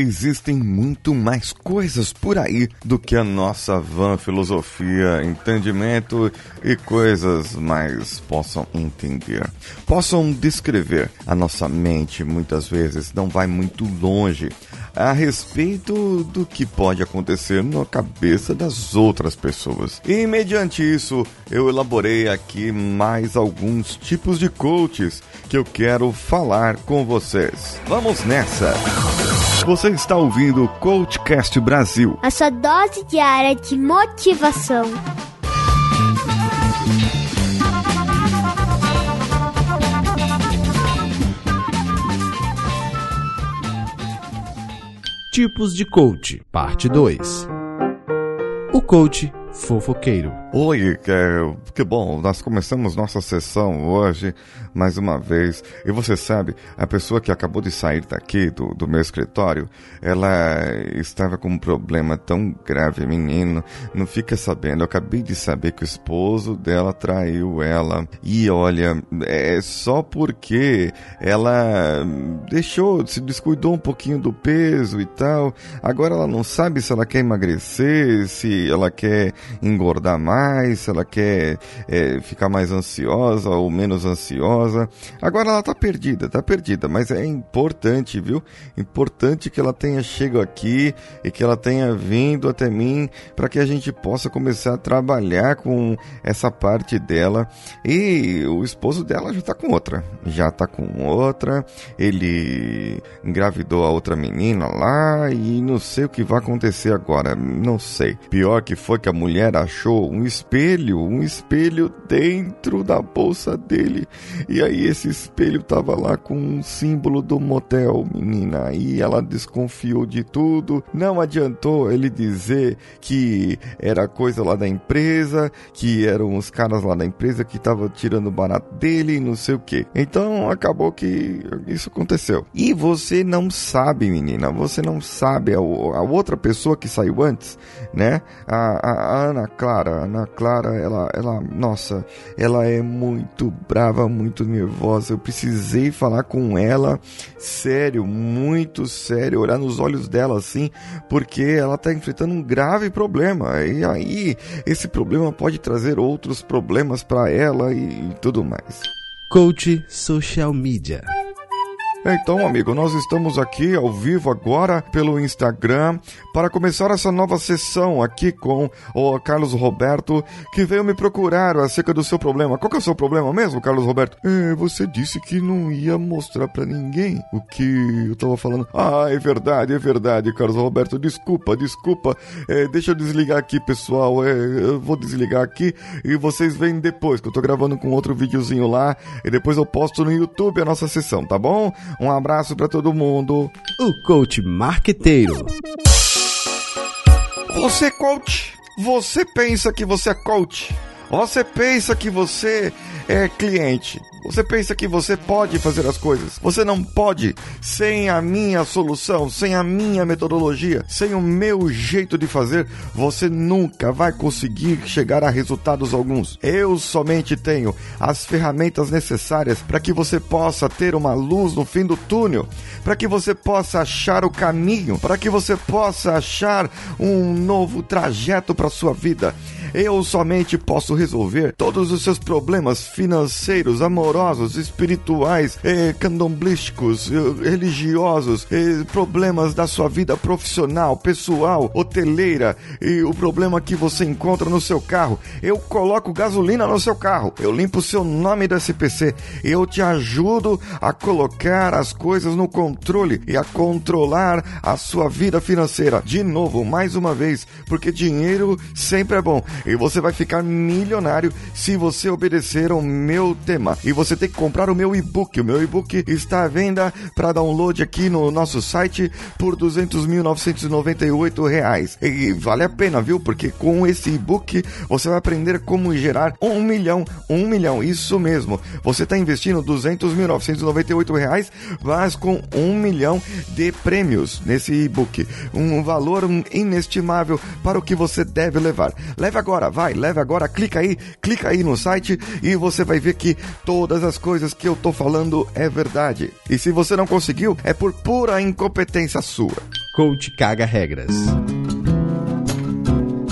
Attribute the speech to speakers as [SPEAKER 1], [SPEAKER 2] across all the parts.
[SPEAKER 1] existem muito mais coisas por aí do que a nossa van filosofia, entendimento e coisas mais possam entender. Possam descrever. A nossa mente muitas vezes não vai muito longe a respeito do que pode acontecer na cabeça das outras pessoas. E mediante isso, eu elaborei aqui mais alguns tipos de coaches que eu quero falar com vocês. Vamos nessa! Você está ouvindo o Coachcast Brasil
[SPEAKER 2] a sua dose diária de motivação.
[SPEAKER 3] Tipos de coach, parte 2. O coach fofoqueiro.
[SPEAKER 1] Oi, que, que bom, nós começamos nossa sessão hoje, mais uma vez. E você sabe, a pessoa que acabou de sair daqui, do, do meu escritório, ela estava com um problema tão grave, menino, não fica sabendo. Eu acabei de saber que o esposo dela traiu ela. E olha, é só porque ela deixou, se descuidou um pouquinho do peso e tal. Agora ela não sabe se ela quer emagrecer, se ela quer engordar mais, se ela quer é, ficar mais ansiosa ou menos ansiosa. Agora ela tá perdida, tá perdida, mas é importante, viu? Importante que ela tenha chegado aqui e que ela tenha vindo até mim para que a gente possa começar a trabalhar com essa parte dela. E o esposo dela já tá com outra, já tá com outra. Ele engravidou a outra menina lá e não sei o que vai acontecer agora, não sei. Pior que foi que a mulher mulher achou um espelho, um espelho dentro da bolsa dele. E aí esse espelho tava lá com um símbolo do motel, menina. Aí ela desconfiou de tudo. Não adiantou ele dizer que era coisa lá da empresa, que eram os caras lá da empresa que estavam tirando barato dele e não sei o que. Então acabou que isso aconteceu. E você não sabe, menina, você não sabe a, a outra pessoa que saiu antes, né? A, a, Ana Clara, Ana Clara, ela, ela, nossa, ela é muito brava, muito nervosa. Eu precisei falar com ela, sério, muito sério, olhar nos olhos dela assim, porque ela está enfrentando um grave problema. E aí, esse problema pode trazer outros problemas para ela e, e tudo mais.
[SPEAKER 3] Coach Social Media.
[SPEAKER 1] Então, amigo, nós estamos aqui ao vivo agora pelo Instagram para começar essa nova sessão aqui com o Carlos Roberto, que veio me procurar acerca do seu problema. Qual que é o seu problema mesmo, Carlos Roberto? É, você disse que não ia mostrar para ninguém o que eu tava falando. Ah, é verdade, é verdade, Carlos Roberto. Desculpa, desculpa. É, deixa eu desligar aqui, pessoal. É, eu vou desligar aqui e vocês veem depois, que eu tô gravando com outro videozinho lá e depois eu posto no YouTube a nossa sessão, tá bom? Um abraço para todo mundo.
[SPEAKER 3] O coach marqueteiro.
[SPEAKER 1] Você coach, você pensa que você é coach. Você pensa que você é cliente. Você pensa que você pode fazer as coisas. Você não pode sem a minha solução, sem a minha metodologia, sem o meu jeito de fazer. Você nunca vai conseguir chegar a resultados alguns. Eu somente tenho as ferramentas necessárias para que você possa ter uma luz no fim do túnel, para que você possa achar o caminho, para que você possa achar um novo trajeto para sua vida. Eu somente posso resolver todos os seus problemas financeiros, amorosos, espirituais, eh, candomblísticos, eh, religiosos, eh, problemas da sua vida profissional, pessoal, hoteleira e o problema que você encontra no seu carro. Eu coloco gasolina no seu carro, eu limpo o seu nome do SPC, eu te ajudo a colocar as coisas no controle e a controlar a sua vida financeira. De novo, mais uma vez, porque dinheiro sempre é bom e você vai ficar milionário se você obedecer ao meu tema. E você tem que comprar o meu e-book. O meu e-book está à venda para download aqui no nosso site por 200.998 reais. E vale a pena, viu? Porque com esse e-book você vai aprender como gerar um milhão, um milhão, isso mesmo. Você está investindo 200.998 reais, mas com um milhão de prêmios nesse e-book. Um valor inestimável para o que você deve levar. Leve agora agora, vai, leve agora, clica aí, clica aí no site e você vai ver que todas as coisas que eu tô falando é verdade. E se você não conseguiu, é por pura incompetência sua.
[SPEAKER 3] Coach caga regras.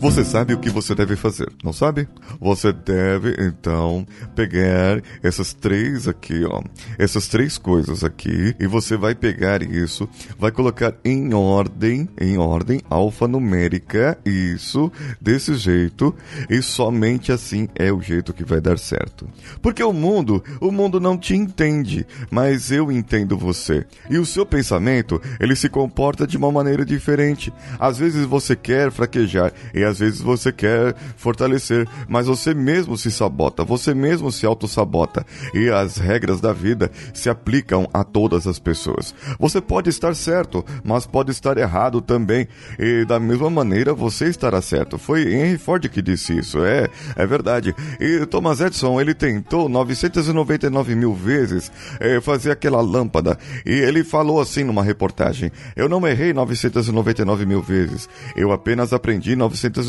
[SPEAKER 1] Você sabe o que você deve fazer, não sabe? Você deve, então, pegar essas três aqui, ó. Essas três coisas aqui. E você vai pegar isso, vai colocar em ordem, em ordem alfanumérica, isso, desse jeito. E somente assim é o jeito que vai dar certo. Porque o mundo, o mundo não te entende, mas eu entendo você. E o seu pensamento, ele se comporta de uma maneira diferente. Às vezes você quer fraquejar e às vezes você quer fortalecer, mas você mesmo se sabota, você mesmo se auto-sabota. E as regras da vida se aplicam a todas as pessoas. Você pode estar certo, mas pode estar errado também. E da mesma maneira você estará certo. Foi Henry Ford que disse isso, é, é verdade. E Thomas Edison, ele tentou 999 mil vezes é, fazer aquela lâmpada. E ele falou assim numa reportagem: Eu não errei 999 mil vezes, eu apenas aprendi 999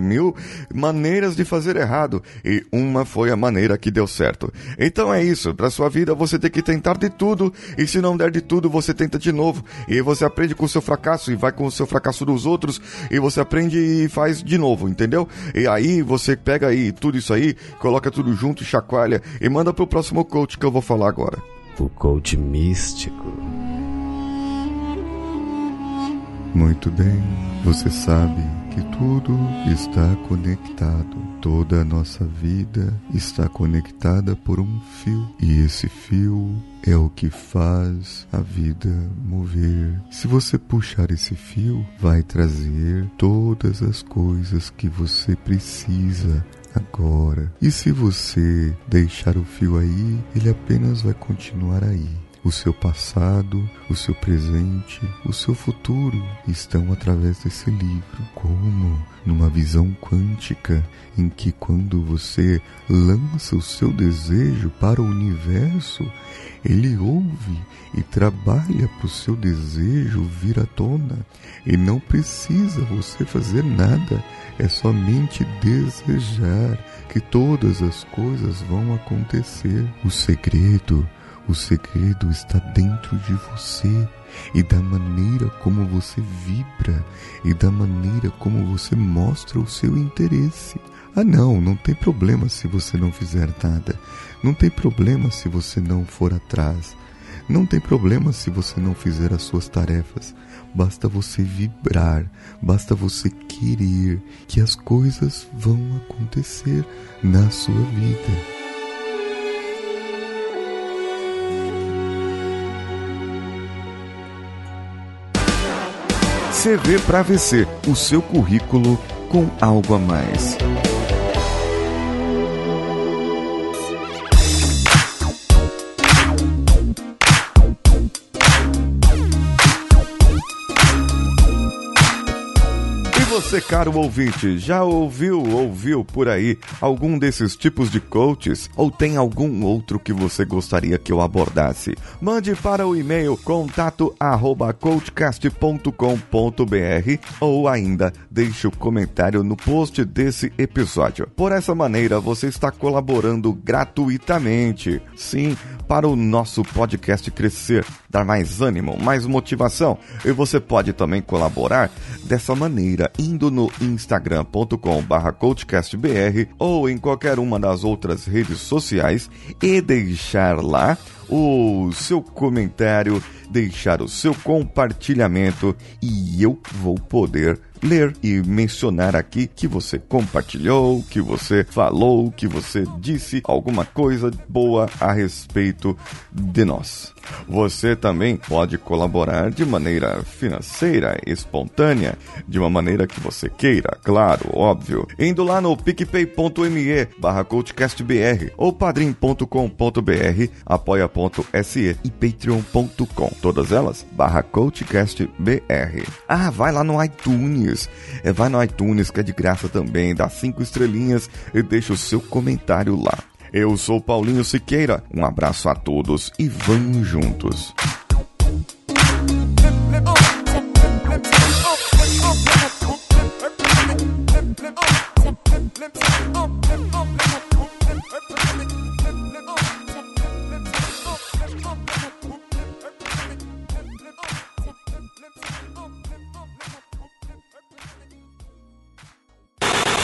[SPEAKER 1] mil maneiras de fazer errado e uma foi a maneira que deu certo. Então é isso, para sua vida você tem que tentar de tudo e se não der de tudo você tenta de novo e você aprende com o seu fracasso e vai com o seu fracasso dos outros e você aprende e faz de novo, entendeu? E aí você pega aí tudo isso aí, coloca tudo junto, chacoalha e manda pro próximo coach que eu vou falar agora.
[SPEAKER 3] O coach místico.
[SPEAKER 1] Muito bem, você sabe que tudo está conectado. Toda a nossa vida está conectada por um fio. E esse fio é o que faz a vida mover. Se você puxar esse fio, vai trazer todas as coisas que você precisa agora. E se você deixar o fio aí, ele apenas vai continuar aí. O seu passado, o seu presente, o seu futuro estão através desse livro, como? Numa visão quântica em que quando você lança o seu desejo para o universo, ele ouve e trabalha para o seu desejo vir à tona. E não precisa você fazer nada, é somente desejar que todas as coisas vão acontecer. O segredo o segredo está dentro de você e da maneira como você vibra e da maneira como você mostra o seu interesse. Ah, não, não tem problema se você não fizer nada. Não tem problema se você não for atrás. Não tem problema se você não fizer as suas tarefas. Basta você vibrar, basta você querer que as coisas vão acontecer na sua vida. CV para VC, o seu currículo com algo a mais. Você, caro ouvinte, já ouviu, ouviu por aí algum desses tipos de coaches? Ou tem algum outro que você gostaria que eu abordasse? Mande para o e-mail contato arroba coachcast.com.br ou ainda deixe o comentário no post desse episódio. Por essa maneira, você está colaborando gratuitamente. Sim, para o nosso podcast crescer, dar mais ânimo, mais motivação. E você pode também colaborar dessa maneira, indo no instagram.com.br coachcastbr ou em qualquer uma das outras redes sociais e deixar lá o seu comentário, deixar o seu compartilhamento e eu vou poder ler e mencionar aqui que você compartilhou, que você falou, que você disse alguma coisa boa a respeito de nós. Você também pode colaborar de maneira financeira, espontânea, de uma maneira que você queira, claro, óbvio. Indo lá no picpay.me barra coachcastbr ou padrim.com.br, apoia.se e patreon.com. Todas elas barra coachcastbr. Ah, vai lá no iTunes. É, vai no iTunes que é de graça também, dá cinco estrelinhas e deixa o seu comentário lá. Eu sou Paulinho Siqueira, um abraço a todos e vamos juntos.